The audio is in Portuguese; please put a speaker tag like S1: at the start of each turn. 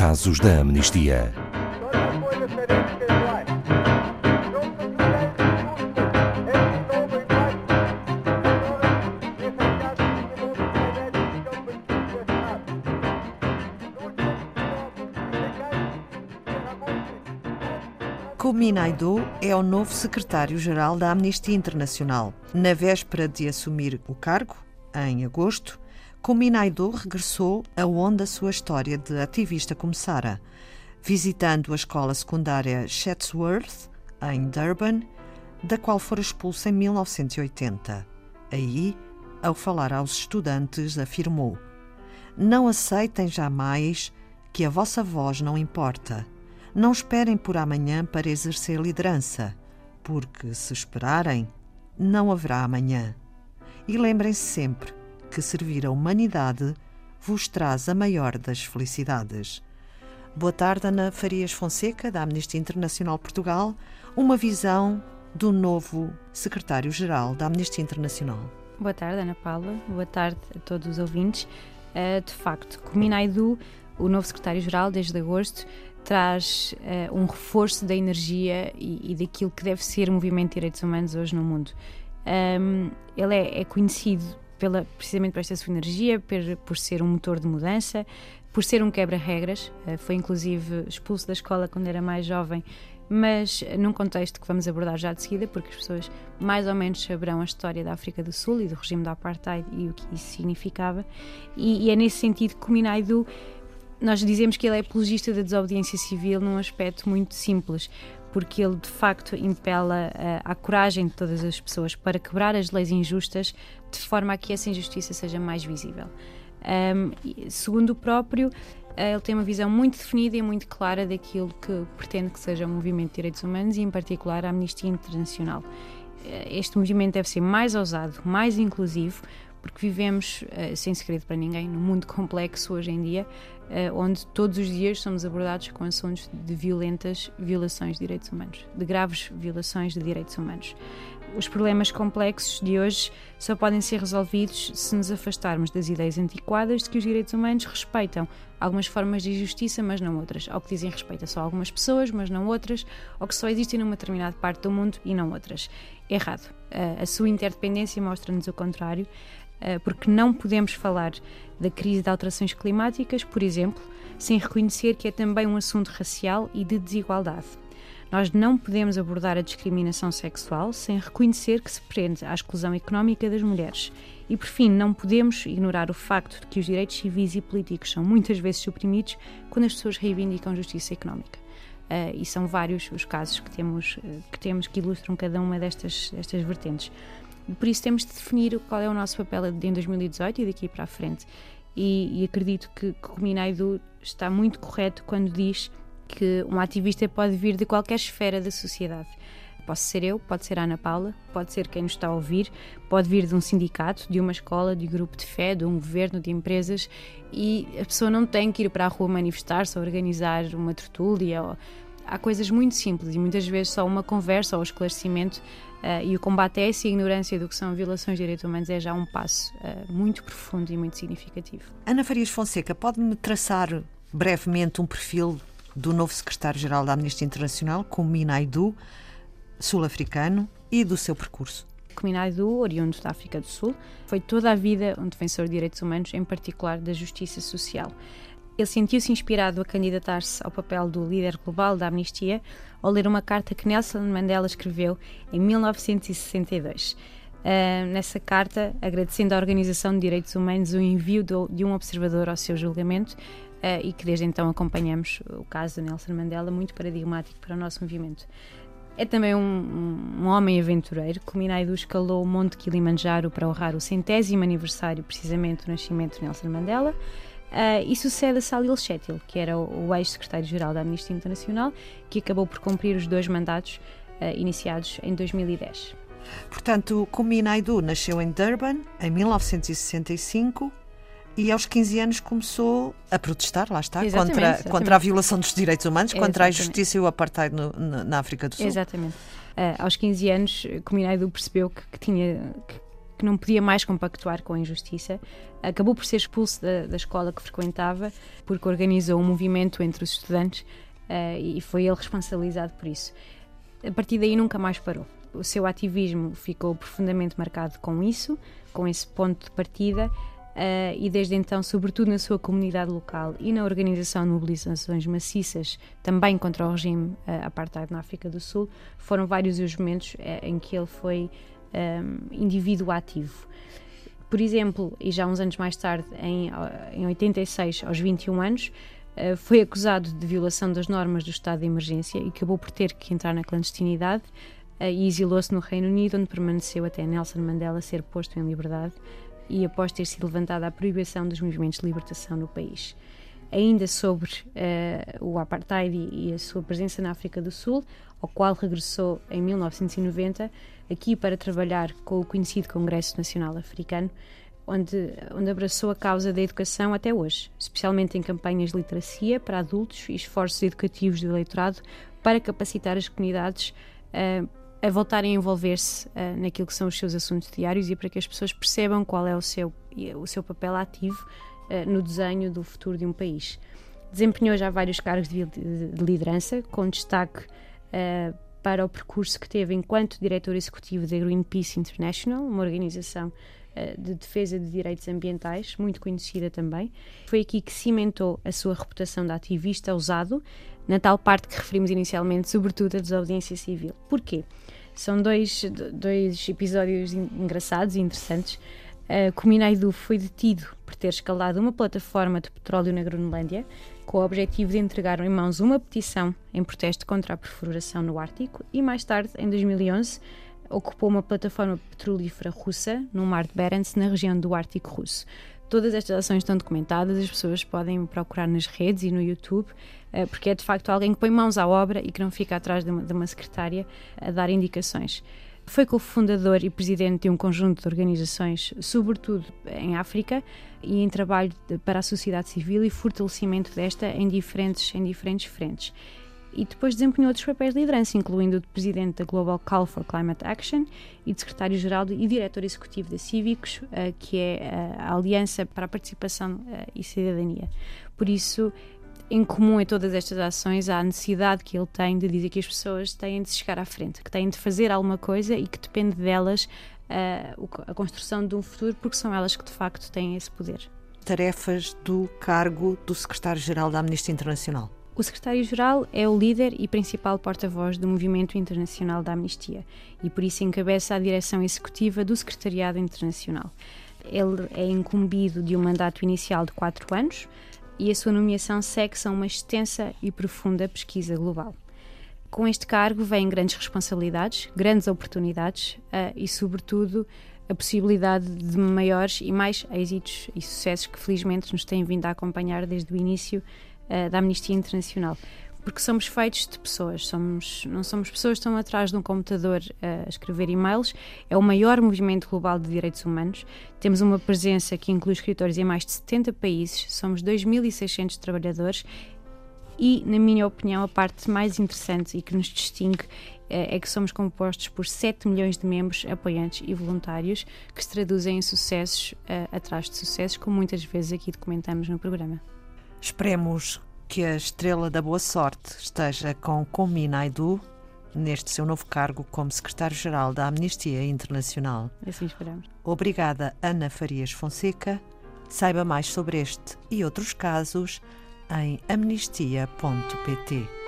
S1: Casos da Amnistia.
S2: Kumi Naidoo é o novo secretário-geral da Amnistia Internacional. Na véspera de assumir o cargo, em agosto, Kumi Naidoo regressou aonde a sua história de ativista começara, visitando a escola secundária Chatsworth, em Durban, da qual fora expulso em 1980. Aí, ao falar aos estudantes, afirmou: Não aceitem jamais que a vossa voz não importa. Não esperem por amanhã para exercer liderança, porque se esperarem, não haverá amanhã. E lembrem-se sempre que servir a humanidade vos traz a maior das felicidades. Boa tarde, Ana Farias Fonseca, da Amnistia Internacional Portugal. Uma visão do novo secretário-geral da Amnistia Internacional.
S3: Boa tarde, Ana Paula. Boa tarde a todos os ouvintes. Uh, de facto, Cominaidu, o novo secretário-geral, desde agosto, traz uh, um reforço da energia e, daquilo que deve ser o movimento de direitos humanos hoje no mundo. Ele é, é, conhecido pela, precisamente por esta sua energia, por, por ser um motor de mudança, por ser um quebra-regras. Uh, foi inclusive expulso da escola quando era mais jovem, mas num contexto que vamos abordar já de seguida, porque as pessoas mais ou menos saberão a história da África do Sul e do regime da Apartheid e o que isso significava. E, e é nesse sentido que Minaidu nós dizemos que ele é apologista da desobediência civil num aspecto muito simples, porque ele de facto impela a, a, coragem de todas as pessoas para quebrar as leis injustas de forma a que essa injustiça seja mais visível. Um, segundo o próprio, eh, ele tem uma visão muito definida e muito clara daquilo que pretende que seja o movimento de direitos humanos e, em particular, a Amnistia Internacional. Eh, este movimento deve ser mais ousado, mais inclusivo, porque vivemos, uh, sem segredo para ninguém, num mundo complexo hoje em dia, uh, onde todos os dias somos abordados com assuntos de violentas violações de direitos humanos, de graves violações de direitos humanos. Os problemas complexos de hoje só podem ser resolvidos se nos afastarmos das ideias antiquadas de que os direitos humanos respeitam algumas formas de justiça, mas não outras, ou que dizem respeito a só algumas pessoas, mas não outras, ou que só existem numa determinada parte do mundo e não outras. Errado. Uh, a sua interdependência mostra-nos o contrário. Eh, porque não podemos falar da crise de alterações climáticas, por exemplo, sem reconhecer que é também um assunto racial e de desigualdade. Nós não podemos abordar a discriminação sexual sem reconhecer que se prende à exclusão económica das mulheres. E, por fim, não podemos ignorar o facto de que os direitos civis e políticos são muitas vezes suprimidos quando as pessoas reivindicam justiça económica. Uh, e são vários os casos que temos, uh, que temos que ilustram cada uma destas, destas vertentes. Por isso temos de definir qual é o nosso papel em 2018 e daqui para a frente. E, e acredito que, que o Minaidu está muito correto quando diz que um ativista pode vir de qualquer esfera da sociedade. Posso ser eu, pode ser a Ana Paula, pode ser quem nos está a ouvir, pode vir de um sindicato, de uma escola, de um grupo de fé, de um governo, de empresas e a pessoa não tem que ir para a rua manifestar-se organizar uma tertúlia. Ou... Há coisas muito simples e muitas vezes só uma conversa ou esclarecimento Uh, e o combate a essa ignorância do que são violações de direitos humanos é já um passo uh, muito profundo e muito significativo.
S2: Ana Farias Fonseca, pode-me traçar brevemente um perfil do novo secretário-geral da Amnistia Internacional, Minaidu, sul-africano, e do seu percurso?
S3: Minaidu, oriundo da África do Sul, foi toda a vida um defensor de direitos humanos, em particular da justiça social. Ele sentiu-se inspirado a candidatar-se ao papel do líder global da Amnistia ao ler uma carta que Nelson Mandela escreveu em 1962. Uh, ah, nessa carta, agradecendo à Organização de Direitos Humanos o envio do, de um observador ao seu julgamento, uh, e que desde então acompanhamos o caso de Nelson Mandela, muito paradigmático para o nosso movimento. É também um, um, homem aventureiro. Kuminaidu escalou o Monte Kilimanjaro para honrar o centésimo aniversário, precisamente, do nascimento de Nelson Mandela. Uh, e sucede a Salil Shetil, que era o, o ex-secretário-geral da Amnistia Internacional, que acabou por cumprir os dois mandatos uh, iniciados em 2010.
S2: Portanto, Kumi Naidu nasceu em Durban em 1965 e aos 15 anos começou a protestar, lá está, contra, exatamente. contra a violação dos direitos humanos, contra exatamente. a injustiça e o apartheid no, na África do Sul.
S3: Exatamente. Uh, aos 15 anos, Kumi Naidu percebeu que, que tinha, que que não podia mais compactuar com a injustiça, acabou por ser expulso da, da escola que frequentava porque organizou um movimento entre os estudantes uh, e foi ele responsabilizado por isso. A partir daí nunca mais parou. O seu ativismo ficou profundamente marcado com isso, com esse ponto de partida, Uh, e desde então, sobretudo na sua comunidade local e na organização de mobilizações maciças também contra o regime uh, apartheid na África do Sul, foram vários os momentos uh, em que ele foi um, indivíduo ativo. Por exemplo, e já uns anos mais tarde, em, em 86, aos 21 anos, foi acusado de violação das normas do estado de emergência e acabou por ter que entrar na clandestinidade e exilou-se no Reino Unido, onde permaneceu até Nelson Mandela ser posto em liberdade e após ter sido levantada a proibição dos movimentos de libertação no país. Ainda sobre uh, o apartheid e a sua presença na África do Sul, ao qual regressou em 1990, aqui para trabalhar com o conhecido Congresso Nacional Africano, onde, onde abraçou a causa da educação até hoje, especialmente em campanhas de literacia para adultos e esforços educativos do eleitorado para capacitar as comunidades uh, a voltarem a envolver-se uh, naquilo que são os seus assuntos diários e para que as pessoas percebam qual é o seu, o seu papel ativo no desenho do futuro de um país. Desempenhou já vários cargos de, de, de liderança, com destaque uh, para o percurso que teve enquanto diretor executivo da Greenpeace International, uma organização de defesa de direitos ambientais, muito conhecida também. Foi aqui que cimentou a sua reputação de ativista ousado, na tal parte que referimos inicialmente, sobretudo a desobediência civil. Porquê? São dois, dois episódios engraçados e interessantes. Uh, Kuminaidu foi detido ter escalado uma plataforma de petróleo na Groenlândia, com o objetivo de entregar em mãos uma petição em protesto contra a perfuração no Ártico, e mais tarde, em 2011, ocupou uma plataforma petrolífera russa no Mar de Barents, na região do Ártico Russo. Todas estas ações estão documentadas, as pessoas podem procurar nas redes e no YouTube, eh, porque é de facto alguém que põe mãos à obra e que não fica atrás de uma, de uma secretária a dar indicações. Foi cofundador e presidente de um conjunto de organizações, sobretudo em África, e em trabalho para a sociedade civil e fortalecimento desta em diferentes, em diferentes frentes e depois desempenhou outros papéis de liderança, incluindo o de presidente da Global Call for Climate Action e de secretário-geral e diretor executivo da Cívicos, uh, que é uh, a Aliança para a Participação uh, e Cidadania. Por isso, em comum em todas estas ações, há a necessidade que ele tem de dizer que as pessoas têm de chegar à frente, que têm de fazer alguma coisa e que depende delas a construção de um futuro, porque são elas que de facto têm esse poder.
S2: Tarefas do cargo do secretário-geral da Amnistia Internacional.
S3: O secretário-geral é o líder e principal porta-voz do Movimento Internacional da Amnistia e por isso encabeça a direção executiva do Secretariado Internacional. Ele é incumbido de um mandato inicial de quatro anos e a sua nomeação segue-se a uma extensa e profunda pesquisa global. Com este cargo vêm grandes responsabilidades, grandes oportunidades uh, e, sobretudo, a possibilidade de maiores e mais êxitos e sucessos que felizmente nos têm vindo a acompanhar desde o início uh, da Amnistia Internacional. Porque somos feitos de pessoas, somos, não somos pessoas que estão atrás de um computador uh, a escrever e-mails. É o maior movimento global de direitos humanos. Temos uma presença que inclui escritórios em mais de 70 países, somos 2.600 trabalhadores e, na minha opinião, a parte mais interessante e que nos distingue é, é que somos compostos por 7 milhões de membros, apoiantes e voluntários que se traduzem em sucessos uh, atrás de sucessos, como muitas vezes aqui documentamos no programa.
S2: Esperemos que a estrela da boa sorte esteja com Komi Naidu neste seu novo cargo como secretário-geral da Amnistia Internacional.
S3: Assim esperamos.
S2: Obrigada, Ana Farias Fonseca. Saiba mais sobre este e outros casos em amnistia.pt.